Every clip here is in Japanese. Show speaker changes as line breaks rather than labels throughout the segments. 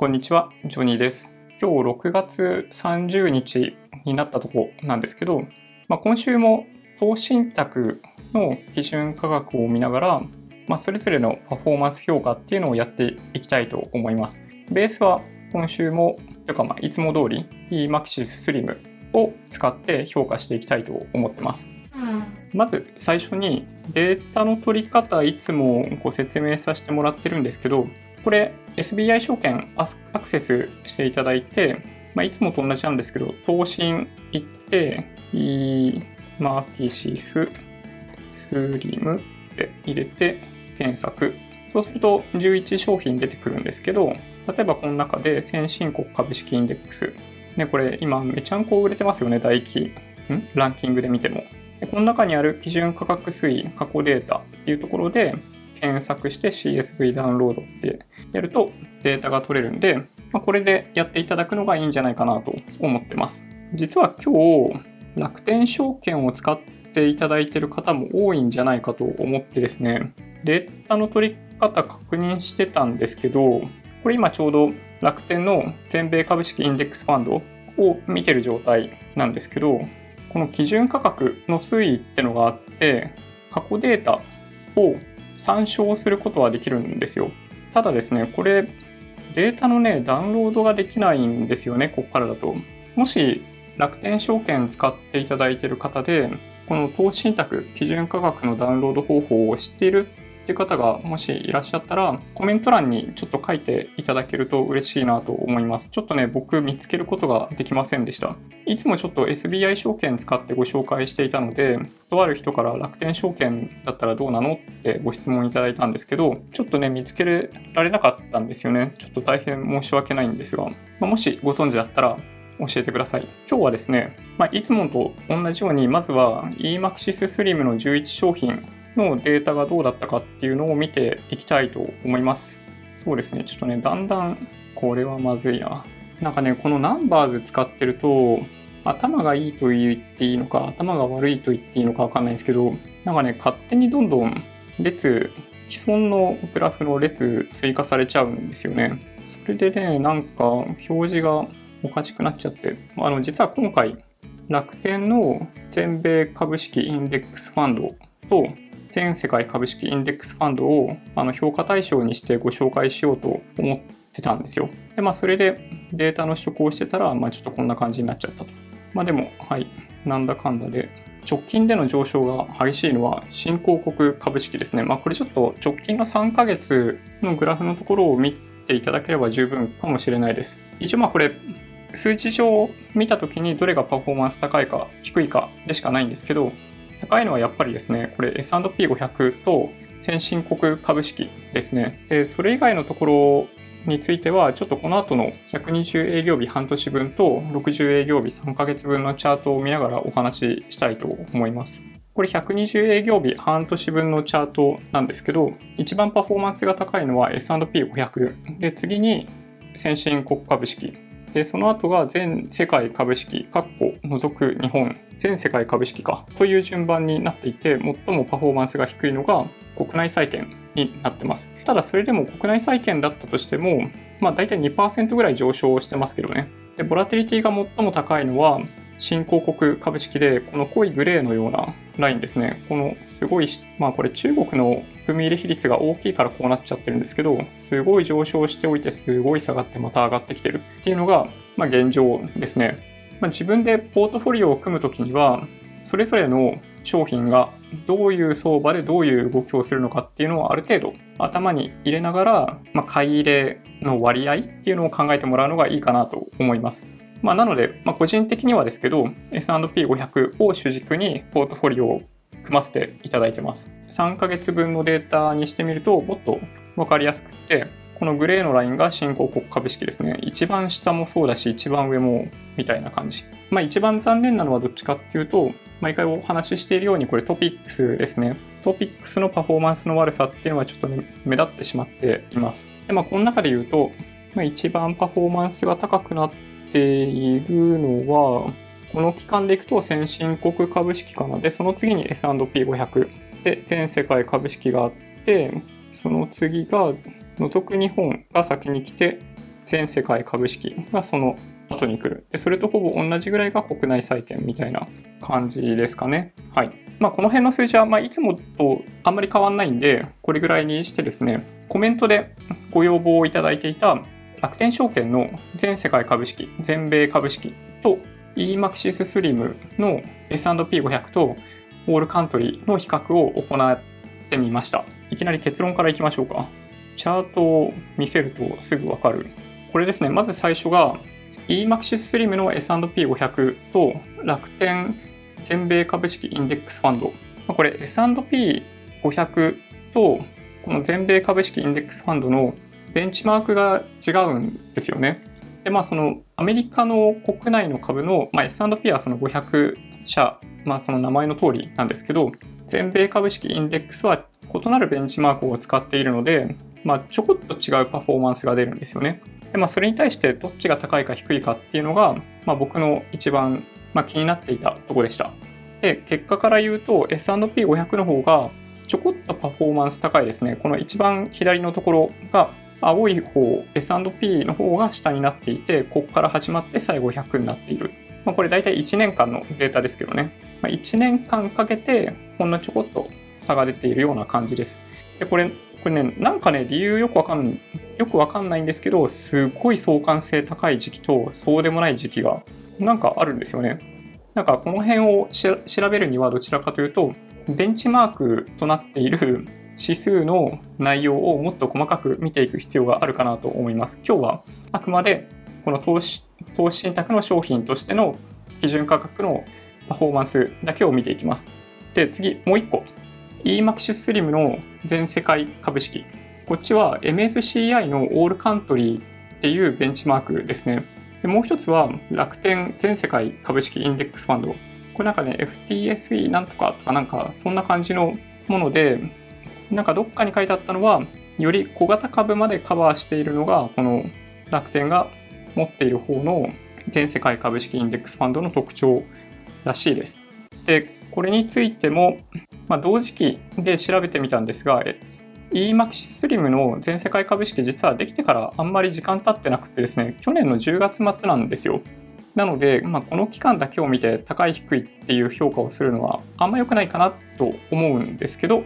こんにちは、ジョニーです。今日6月30日になったとこなんですけど、まあ、今週も投資信託の基準価格を見ながら、まあ、それぞれのパフォーマンス評価っていうのをやっていきたいと思います。ベースは今週も、というかまあいつも通り eMaxis Slim を使って評価していきたいと思ってます。まず最初にデータの取り方いつもご説明させてもらってるんですけどこれ SBI 証券アクセスしていただいて、まあ、いつもと同じなんですけど投信行って eMarkisys Slim って入れて検索。そうすると11商品出てくるんですけど例えばこの中で先進国株式インデックス。ね、これ今めちゃんこ売れてますよね、大気ん？ランキングで見ても。この中にある基準価格推移、過去データっていうところで検索して CSV ダウンロードってやるとデータが取れるんで、まあ、これでやっていただくのがいいんじゃないかなと思ってます。実は今日、楽天証券を使っていただいている方も多いんじゃないかと思ってですね、データの取り方確認してたんですけど、これ今ちょうど楽天の全米株式インデックスファンドを見てる状態なんですけど、この基準価格の推移ってのがあって、過去データを参照することはできるんですよ。ただですね、これデータのね、ダウンロードができないんですよね、ここからだと。もし楽天証券使っていただいている方で、この投資信託基準価格のダウンロード方法を知っているっていう方がもしいらっしゃったら、コメント欄にちょっと書いていただけると嬉しいなと思います。ちょっとね、僕見つけることができませんでした。いつもちょっと SBI 証券使ってご紹介していたので、とある人から楽天証券だったらどうなのってご質問いただいたんですけど、ちょっとね、見つけられなかったんですよね。ちょっと大変申し訳ないんですが、まあ、もしご存知だったら、教えてください。今日はですね、まあ、いつもと同じように、まずは eMaxis Slim の11商品のデータがどうだったかっていうのを見ていきたいと思います。そうですね、ちょっとね、だんだん、これはまずいな。なんかね、このナンバーズ使ってると、頭がいいと言っていいのか、頭が悪いと言っていいのかわかんないんですけど、なんかね、勝手にどんどん列、既存のグラフの列追加されちゃうんですよね。それでね、なんか表示がおかしくなっちゃって、あの、実は今回、楽天の全米株式インデックスファンドと全世界株式インデックスファンドをあの評価対象にしてご紹介しようと思ってたんですよ。で、まあ、それでデータの取得をしてたら、まあ、ちょっとこんな感じになっちゃったと。まあ、でも、はい、なんだかんだで、直近での上昇が激しいのは新興国株式ですね。まあ、これちょっと直近が3ヶ月のグラフのところを見ていただければ十分かもしれないです。一応、まあ、これ、数値上見たときにどれがパフォーマンス高いか低いかでしかないんですけど、高いのはやっぱりですね、これ S&P500 と先進国株式ですね。で、それ以外のところについては、ちょっとこの後の120営業日半年分と60営業日3ヶ月分のチャートを見ながらお話ししたいと思います。これ120営業日半年分のチャートなんですけど、一番パフォーマンスが高いのは S&P500。で、次に先進国株式。で、その後が全世界株式、括弧除く日本、全世界株式かという順番になっていて、最もパフォーマンスが低いのが国内債券になってます。ただそれでも国内債券だったとしても、まあ大体2%ぐらい上昇してますけどね。で、ボラテリティが最も高いのは新興国株式で、この濃いグレーのようなラインですね。このすごい、まあこれ中国の組入れ比率が大きいからこうなっちゃってるんですけど、すごい上昇しておいて、すごい下がってまた上がってきてるっていうのが、まあ現状ですね。まあ、自分でポートフォリオを組むときには、それぞれの商品がどういう相場でどういう動きをするのかっていうのをある程度頭に入れながら、まあ、買い入れの割合っていうのを考えてもらうのがいいかなと思います。まあ、なので、まあ、個人的にはですけど、S&P500 を主軸にポートフォリオを組ませていただいてます。3ヶ月分のデータにしてみると、もっと分かりやすくて、このグレーのラインが新興国株式ですね。一番下もそうだし、一番上もみたいな感じ。まあ一番残念なのはどっちかっていうと、毎回お話ししているようにこれトピックスですね。トピックスのパフォーマンスの悪さっていうのはちょっとね、目立ってしまっています。で、まあこの中で言うと、まあ、一番パフォーマンスが高くなってているのは、この期間でいくと先進国株式かな。で、その次に S&P500。で、全世界株式があって、その次が除く日本が先に来て、全世界株式がその後に来る。で、それとほぼ同じぐらいが国内債券みたいな感じですかね。はい。まあ、この辺の数字は、ま、いつもとあんまり変わんないんで、これぐらいにしてですね、コメントでご要望をいただいていた楽天証券の全世界株式、全米株式と EMAXIS SLIM の S&P500 とオールカントリーの比較を行ってみました。いきなり結論からいきましょうか。チャートを見せるとすぐわかる。これですね、まず最初が EMAXIS SLIM の S&P500 と楽天全米株式インデックスファンド。これ S&P500 とこの全米株式インデックスファンドのベンチマークが違うんですよね。で、まあそのアメリカの国内の株の、まあ、S&P はその500社、まあその名前の通りなんですけど、全米株式インデックスは異なるベンチマークを使っているので、まあちょこっと違うパフォーマンスが出るんですよね。で、まあそれに対してどっちが高いか低いかっていうのが、まあ僕の一番、まあ、気になっていたとこでした。で、結果から言うと S&P500 の方がちょこっとパフォーマンス高いですね。この一番左のところが青い方、S&P の方が下になっていて、ここから始まって最後100になっている。まあ、これ大体1年間のデータですけどね。まあ、1年間かけて、ほんのちょこっと差が出ているような感じです。で、これ、これね、なんかね、理由よくわかん、よくわかんないんですけど、すごい相関性高い時期と、そうでもない時期が、なんかあるんですよね。なんかこの辺を調べるにはどちらかというと、ベンチマークとなっている指数の内容をもっと細かく見ていく必要があるかなと思います。今日はあくまでこの投資投資信託の商品としての基準価格のパフォーマンスだけを見ていきます。で、次、もう1個。EMAXIS SLIM の全世界株式。こっちは MSCI のオールカントリーっていうベンチマークですね。でもう一つは楽天全世界株式インデックスファンド。これなんかね、FTSE なんとかとかなんかそんな感じのもので、なんかどっかに書いてあったのは、より小型株までカバーしているのが、この楽天が持っている方の全世界株式インデックスファンドの特徴らしいです。で、これについても、まあ、同時期で調べてみたんですが、EMAXIS SLIM の全世界株式実はできてからあんまり時間経ってなくてですね、去年の10月末なんですよ。なので、まあ、この期間だけを見て高い低いっていう評価をするのはあんま良くないかなと思うんですけど、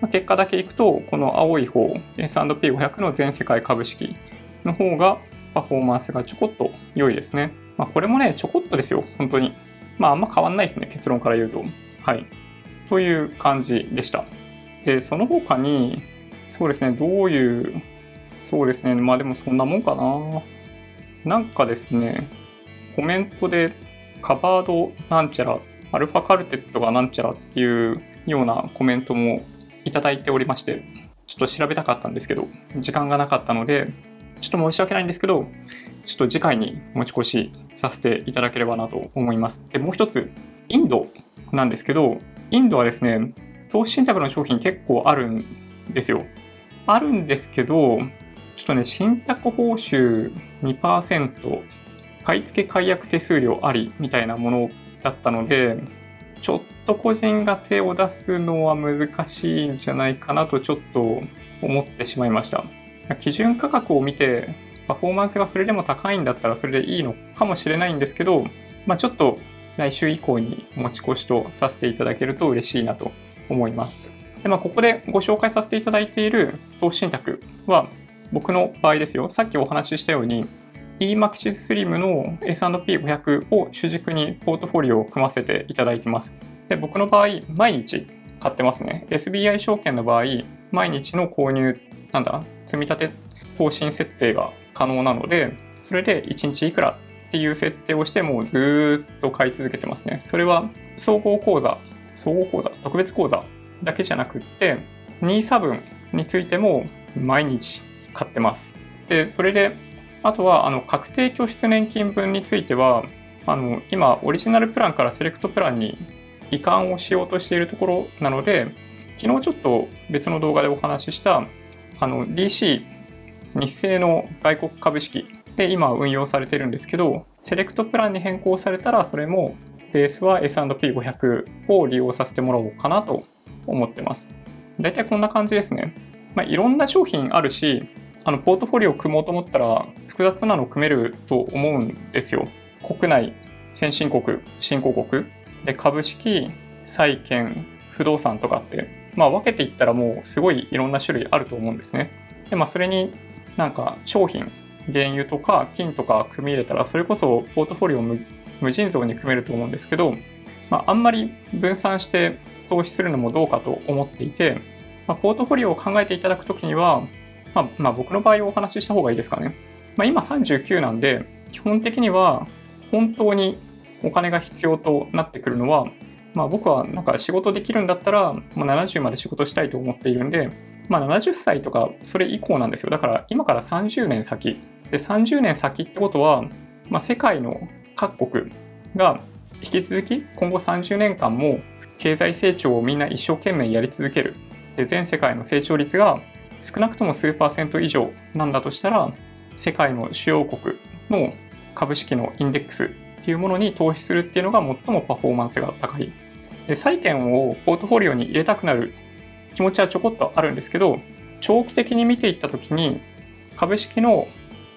ま結果だけいくと、この青い方、S&P500 の全世界株式の方がパフォーマンスがちょこっと良いですね。まあ、これもね、ちょこっとですよ、本当に。まあ、あんま変わんないですね、結論から言うと。はい。という感じでした。で、その他に、そうですね、どういう、そうですね、まあでもそんなもんかな。なんかですね、コメントでカバードなんちゃら、アルファカルテットがなんちゃらっていうようなコメントもいただいておりまして、ちょっと調べたかったんですけど、時間がなかったので、ちょっと申し訳ないんですけど、ちょっと次回に持ち越しさせていただければなと思います。で、もう一つ、インドなんですけど、インドはですね、投資信託の商品結構あるんですよ。あるんですけど、ちょっとね、信託報酬2%、買い付け解約手数料ありみたいなものだったので、ちょっと個人が手を出すのは難しいんじゃないかなとちょっと思ってしまいました。基準価格を見てパフォーマンスがそれでも高いんだったらそれでいいのかもしれないんですけど、まあ、ちょっと来週以降に持ち越しとさせていただけると嬉しいなと思います。でまあ、ここでご紹介させていただいている投資信託は僕の場合ですよ。さっきお話ししたように EMAXIS SLIM の S&P500 を主軸にポートフォリオを組ませていただいてます。で、僕の場合、毎日買ってますね。SBI 証券の場合、毎日の購入、なんだ、積み立て更新設定が可能なので、それで1日いくらっていう設定をして、もうずっと買い続けてますね。それは総合講座、総合講座、特別講座だけじゃなくって、NISA 分についても毎日買ってます。で、それであとは、あの、確定拠出年金分については、あの、今、オリジナルプランからセレクトプランに移管をしようとしているところなので、昨日ちょっと別の動画でお話しした、あの、DC、日清の外国株式で今運用されてるんですけど、セレクトプランに変更されたら、それもベースは S&P500 を利用させてもらおうかなと思ってます。大体こんな感じですね。まあ、いろんな商品あるし、あのポートフォリオを組もうと思ったら複雑なの組めると思うんですよ。国内、先進国、新興国で株式、債券、不動産とかって、まあ、分けていったらもうすごいいろんな種類あると思うんですね。で、まあ、それになんか商品、原油とか金とか組み入れたらそれこそポートフォリオを無尽蔵に組めると思うんですけど、まあ、あんまり分散して投資するのもどうかと思っていて、まあ、ポートフォリオを考えていただくときには、まあ、まあ、僕の場合お話しした方がいいですかね。まあ、今39なんで、基本的には本当にお金が必要となってくるのは、まあ、僕はなんか仕事できるんだったら、まあ、70まで仕事したいと思っているんで、まあ、70歳とかそれ以降なんですよ。だから今から30年先。で、30年先ってことは、まあ、世界の各国が引き続き今後30年間も経済成長をみんな一生懸命やり続ける。で、全世界の成長率が少なくとも数パーセント以上なんだとしたら、世界の主要国の株式のインデックスっていうものに投資するっていうのが最もパフォーマンスが高い。で債券をポートフォリオに入れたくなる気持ちはちょこっとあるんですけど、長期的に見ていったときに、株式の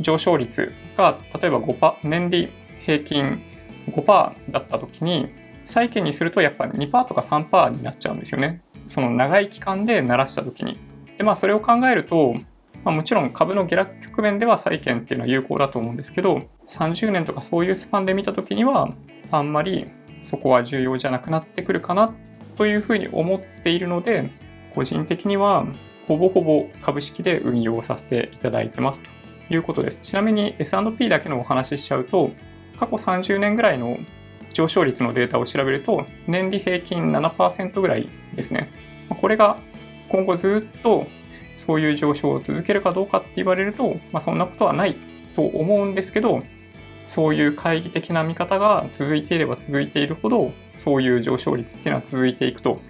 上昇率が例えば5%、年利平均5%だったときに、債券にするとやっぱ2%とか3%になっちゃうんですよね。その長い期間で鳴らしたときに。で、まあそれを考えると、まあ、もちろん株の下落局面では債券っていうのは有効だと思うんですけど、30年とかそういうスパンで見たときには、あんまりそこは重要じゃなくなってくるかなというふうに思っているので、個人的にはほぼほぼ株式で運用させていただいてますということです。ちなみに S&P だけのお話ししちゃうと、過去30年ぐらいの上昇率のデータを調べると、年利平均7%ぐらいですね。これが今後ずっとそういう上昇を続けるかどうかって言われると、まあ、そんなことはないと思うんですけど、そういう懐疑的な見方が続いていれば続いているほど、そういう上昇率っていうのは続いていくと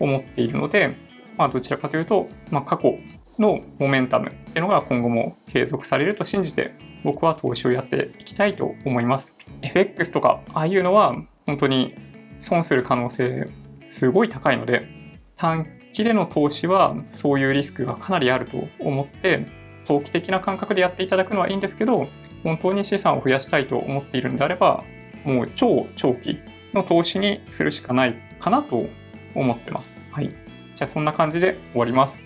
思っているので、まあ、どちらかというと、まあ、過去のモメンタムっていうのが今後も継続されると信じて、僕は投資をやっていきたいと思います。FX とか、ああいうのは本当に損する可能性すごい高いので、短期での投資はそういうリスクがかなりあると思って、投機的な感覚でやっていただくのはいいんですけど、本当に資産を増やしたいと思っているんであれば、もう超長期の投資にするしかないかなと思ってます。はい。じゃあそんな感じで終わります。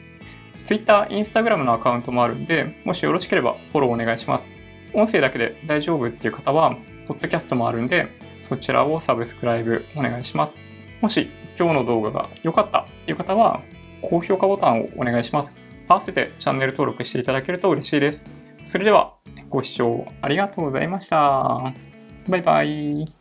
Twitter、Instagram のアカウントもあるんで、もしよろしければフォローお願いします。音声だけで大丈夫っていう方は、ポッドキャストもあるんで、そちらをサブスクライブお願いします。もし今日の動画が良かったという方は、高評価ボタンをお願いします。合わせてチャンネル登録していただけると嬉しいです。それではご視聴ありがとうございました。バイバイ。